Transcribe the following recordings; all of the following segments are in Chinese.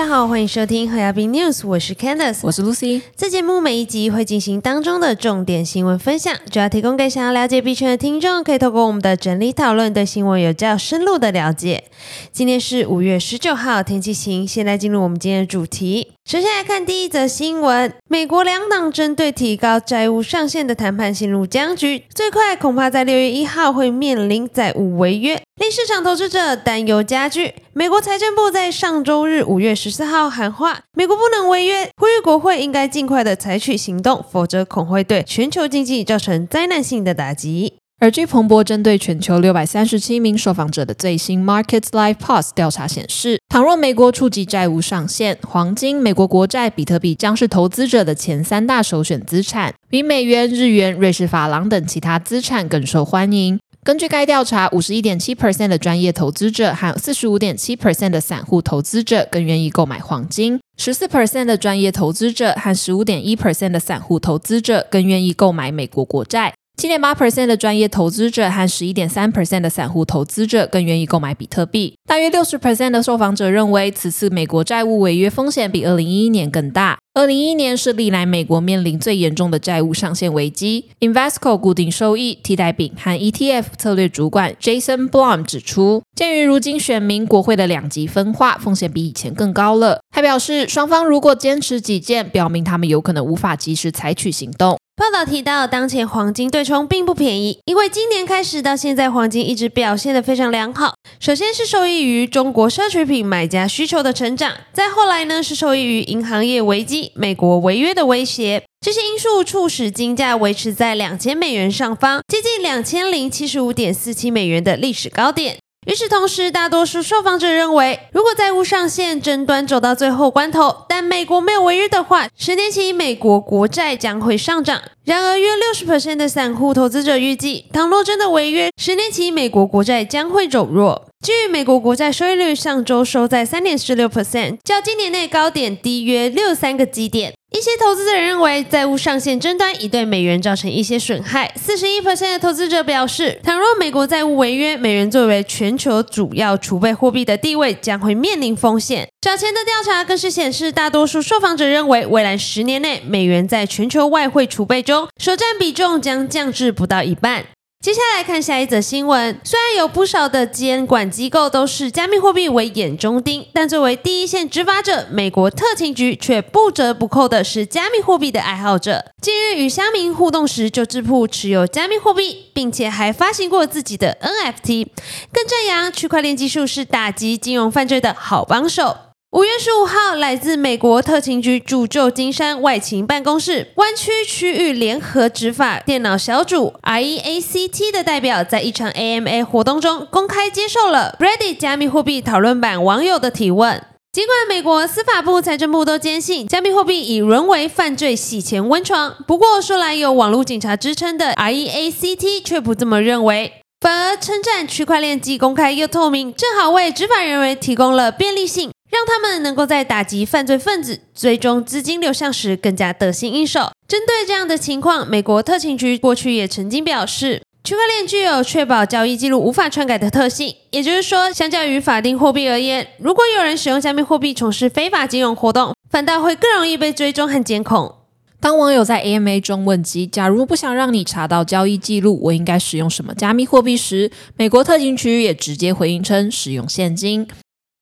家好，欢迎收听和亚宾 News，我是 Candice，我是 Lucy。这节目每一集会进行当中的重点新闻分享，主要提供给想要了解币圈的听众，可以透过我们的整理讨论，对新闻有较深入的了解。今天是五月十九号，天气晴。现在进入我们今天的主题。首先来看第一则新闻：美国两党针对提高债务上限的谈判陷入僵局，最快恐怕在六月一号会面临债务违约，令市场投资者担忧加剧。美国财政部在上周日五月十四号喊话，美国不能违约，呼吁国会应该尽快的采取行动，否则恐会对全球经济造成灾难性的打击。而据彭博针对全球六百三十七名受访者的最新 Markets Live Pulse 调查显示，倘若美国触及债务上限，黄金、美国国债、比特币将是投资者的前三大首选资产，比美元、日元、瑞士法郎等其他资产更受欢迎。根据该调查，五十一点七 percent 的专业投资者和四十五点七 percent 的散户投资者更愿意购买黄金，十四 percent 的专业投资者和十五点一 percent 的散户投资者更愿意购买美国国债。七点八 percent 的专业投资者和十一点三 percent 的散户投资者更愿意购买比特币。大约六十 percent 的受访者认为，此次美国债务违约风险比二零一一年更大。二零一一年是历来美国面临最严重的债务上限危机。Investco 固定收益替代品和 ETF 策略主管 Jason Blum 指出，鉴于如今选民国会的两极分化，风险比以前更高了。他表示，双方如果坚持己见，表明他们有可能无法及时采取行动。报道提到，当前黄金对冲并不便宜，因为今年开始到现在，黄金一直表现得非常良好。首先是受益于中国奢侈品买家需求的成长，再后来呢是受益于银行业危机、美国违约的威胁，这些因素促使金价维持在两千美元上方，接近两千零七十五点四七美元的历史高点。与此同时，大多数受访者认为，如果债务上限争端走到最后关头，但美国没有违约的话，十年期美国国债将会上涨。然而，约六十 percent 的散户投资者预计，倘若真的违约，十年期美国国债将会走弱。至于美国国债收益率，上周收在三点四六 percent，较今年内高点低约六三个基点。一些投资者认为，债务上限争端已对美元造成一些损害。四十一 percent 的投资者表示，倘若美国债务违约，美元作为全球主要储备货币的地位将会面临风险。早前的调查更是显示，大多数受访者认为，未来十年内美元在全球外汇储备中所占比重将降至不到一半。接下来看下一则新闻。虽然有不少的监管机构都视加密货币为眼中钉，但作为第一线执法者，美国特勤局却不折不扣的是加密货币的爱好者。近日与乡民互动时，就自曝持有加密货币，并且还发行过自己的 NFT，更赞扬区块链技术是打击金融犯罪的好帮手。五月十五号，来自美国特勤局驻旧金山外勤办公室湾区区域联合执法电脑小组 （REACT） 的代表，在一场 AMA 活动中公开接受了 Reddit 加密货币讨论版网友的提问。尽管美国司法部、财政部都坚信加密货币已沦为犯罪洗钱温床，不过说来有网络警察之称的 REACT 却不这么认为，反而称赞区块链既公开又透明，正好为执法人员提供了便利性。让他们能够在打击犯罪分子、追踪资金流向时更加得心应手。针对这样的情况，美国特勤局过去也曾经表示，区块链具有确保交易记录无法篡改的特性。也就是说，相较于法定货币而言，如果有人使用加密货币从事非法金融活动，反倒会更容易被追踪和监控。当网友在 AMA 中问及“假如不想让你查到交易记录，我应该使用什么加密货币”时，美国特勤局也直接回应称：使用现金。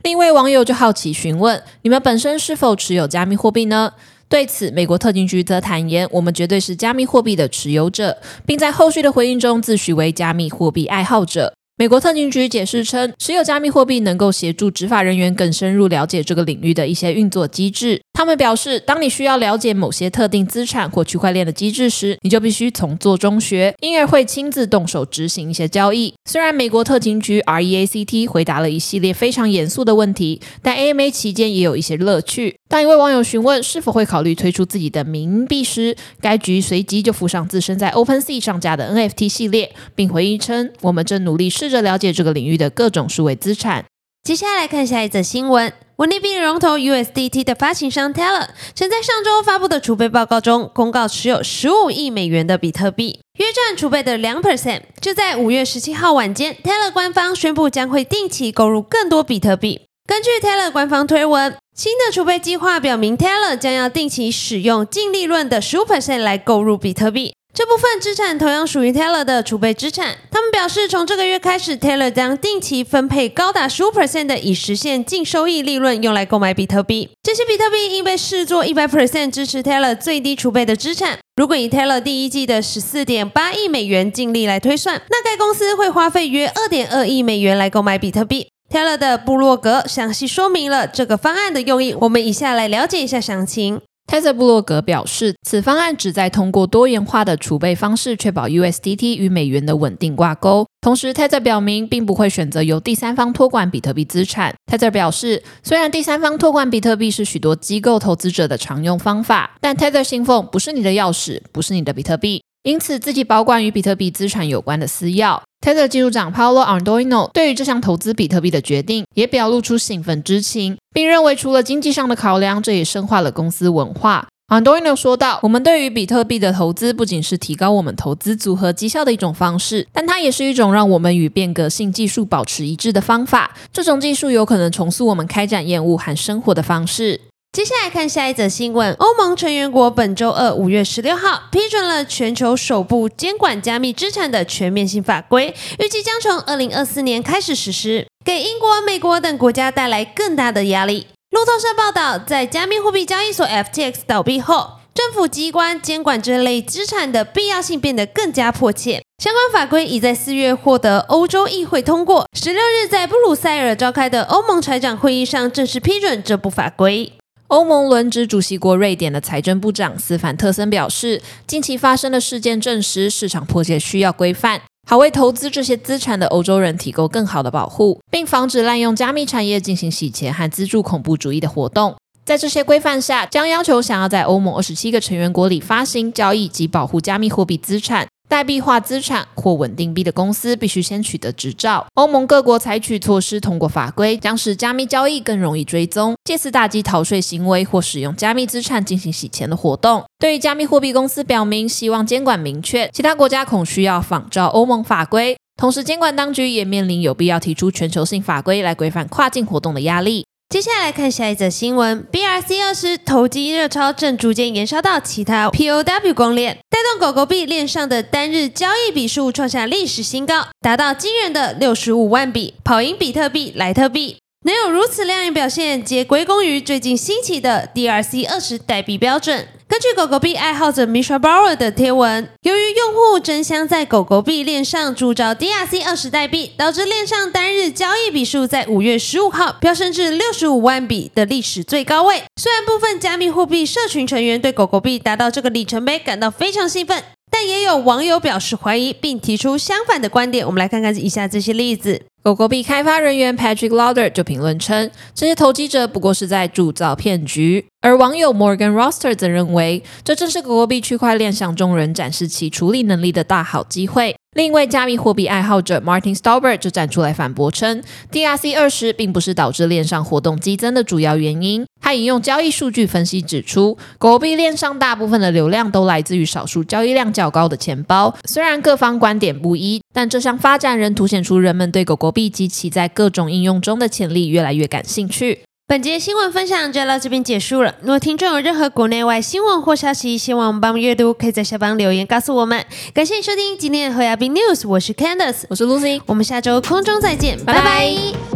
另一位网友就好奇询问：“你们本身是否持有加密货币呢？”对此，美国特勤局则坦言：“我们绝对是加密货币的持有者，并在后续的回应中自诩为加密货币爱好者。”美国特勤局解释称，持有加密货币能够协助执法人员更深入了解这个领域的一些运作机制。他们表示，当你需要了解某些特定资产或区块链的机制时，你就必须从做中学，因而会亲自动手执行一些交易。虽然美国特勤局 REACT 回答了一系列非常严肃的问题，但 AMA 期间也有一些乐趣。当一位网友询问是否会考虑推出自己的冥币时，该局随即就附上自身在 OpenSea 上架的 NFT 系列，并回应称：“我们正努力试着了解这个领域的各种数位资产。”接下来看下一则新闻。稳定币龙头 USDT 的发行商 Teller 曾在上周发布的储备报告中公告持有十五亿美元的比特币，约占储备的两 percent。就在五月十七号晚间，Teller 官方宣布将会定期购入更多比特币。根据 Teller 官方推文，新的储备计划表明，Teller 将要定期使用净利润的十五 percent 来购入比特币。这部分资产同样属于 Teller 的储备资产。他们表示，从这个月开始，Teller 将定期分配高达十五 percent 的已实现净收益利润，用来购买比特币。这些比特币应被视作一百 percent 支持 Teller 最低储备的资产。如果以 Teller 第一季的十四点八亿美元净利来推算，那该公司会花费约二点二亿美元来购买比特币。Teller 的部落格详细说明了这个方案的用意。我们以下来了解一下详情。Tether 布洛格表示，此方案旨在通过多元化的储备方式，确保 USDT 与美元的稳定挂钩。同时，Tether 表明并不会选择由第三方托管比特币资产。Tether 表示，虽然第三方托管比特币是许多机构投资者的常用方法，但 Tether 信奉不是你的钥匙，不是你的比特币，因此自己保管与比特币资产有关的私钥。Tether 技术长 Paolo Ardoino 对于这项投资比特币的决定也表露出兴奋之情，并认为除了经济上的考量，这也深化了公司文化。Ardoino 说道：“我们对于比特币的投资不仅是提高我们投资组合绩效的一种方式，但它也是一种让我们与变革性技术保持一致的方法。这种技术有可能重塑我们开展业务和生活的方式。”接下来看下一则新闻。欧盟成员国本周二五月十六号批准了全球首部监管加密资产的全面性法规，预计将从二零二四年开始实施，给英国、美国等国家带来更大的压力。路透社报道，在加密货币交易所 FTX 倒闭后，政府机关监管这类资产的必要性变得更加迫切。相关法规已在四月获得欧洲议会通过，十六日在布鲁塞尔召开的欧盟财长会议上正式批准这部法规。欧盟轮值主席国瑞典的财政部长斯凡特森表示，近期发生的事件证实，市场迫切需要规范，好为投资这些资产的欧洲人提供更好的保护，并防止滥用加密产业进行洗钱和资助恐怖主义的活动。在这些规范下，将要求想要在欧盟二十七个成员国里发行、交易及保护加密货币资产。代币化资产或稳定币的公司必须先取得执照。欧盟各国采取措施，通过法规将使加密交易更容易追踪，借此打击逃税行为或使用加密资产进行洗钱的活动。对于加密货币公司表明希望监管明确，其他国家恐需要仿照欧盟法规。同时，监管当局也面临有必要提出全球性法规来规范跨境活动的压力。接下来看下一则新闻：BRC 二十投机热潮正逐渐延烧到其他 POW 光链，带动狗狗币链上的单日交易笔数创下历史新高，达到惊人的六十五万笔，跑赢比特币、莱特币。能有如此亮眼表现，皆归功于最近兴起的 DRC 二十代币标准。根据狗狗币爱好者 Misha Bauer 的贴文，由于用户争相在狗狗币链上铸造 DRC 二十代币，导致链上单日交易笔数在五月十五号飙升至六十五万笔的历史最高位。虽然部分加密货币社群成员对狗狗币达到这个里程碑感到非常兴奋，但也有网友表示怀疑，并提出相反的观点。我们来看看以下这些例子。狗狗币开发人员 Patrick Lauder 就评论称，这些投机者不过是在铸造骗局。而网友 Morgan Roster 则认为，这正是狗狗币区块链向众人展示其处理能力的大好机会。另一位加密货币爱好者 Martin Stauber 就站出来反驳称，DRC 二十并不是导致链上活动激增的主要原因。他引用交易数据分析指出，狗币链上大部分的流量都来自于少数交易量较高的钱包。虽然各方观点不一，但这项发展仍凸显出人们对狗狗币及其在各种应用中的潜力越来越感兴趣。本节新闻分享就到这边结束了。如果听众有任何国内外新闻或消息，希望我们帮忙阅读，可以在下方留言告诉我们。感谢收听今天的和亚宾 news，我是 Candice，我是 Lucy，我们下周空中再见，拜拜。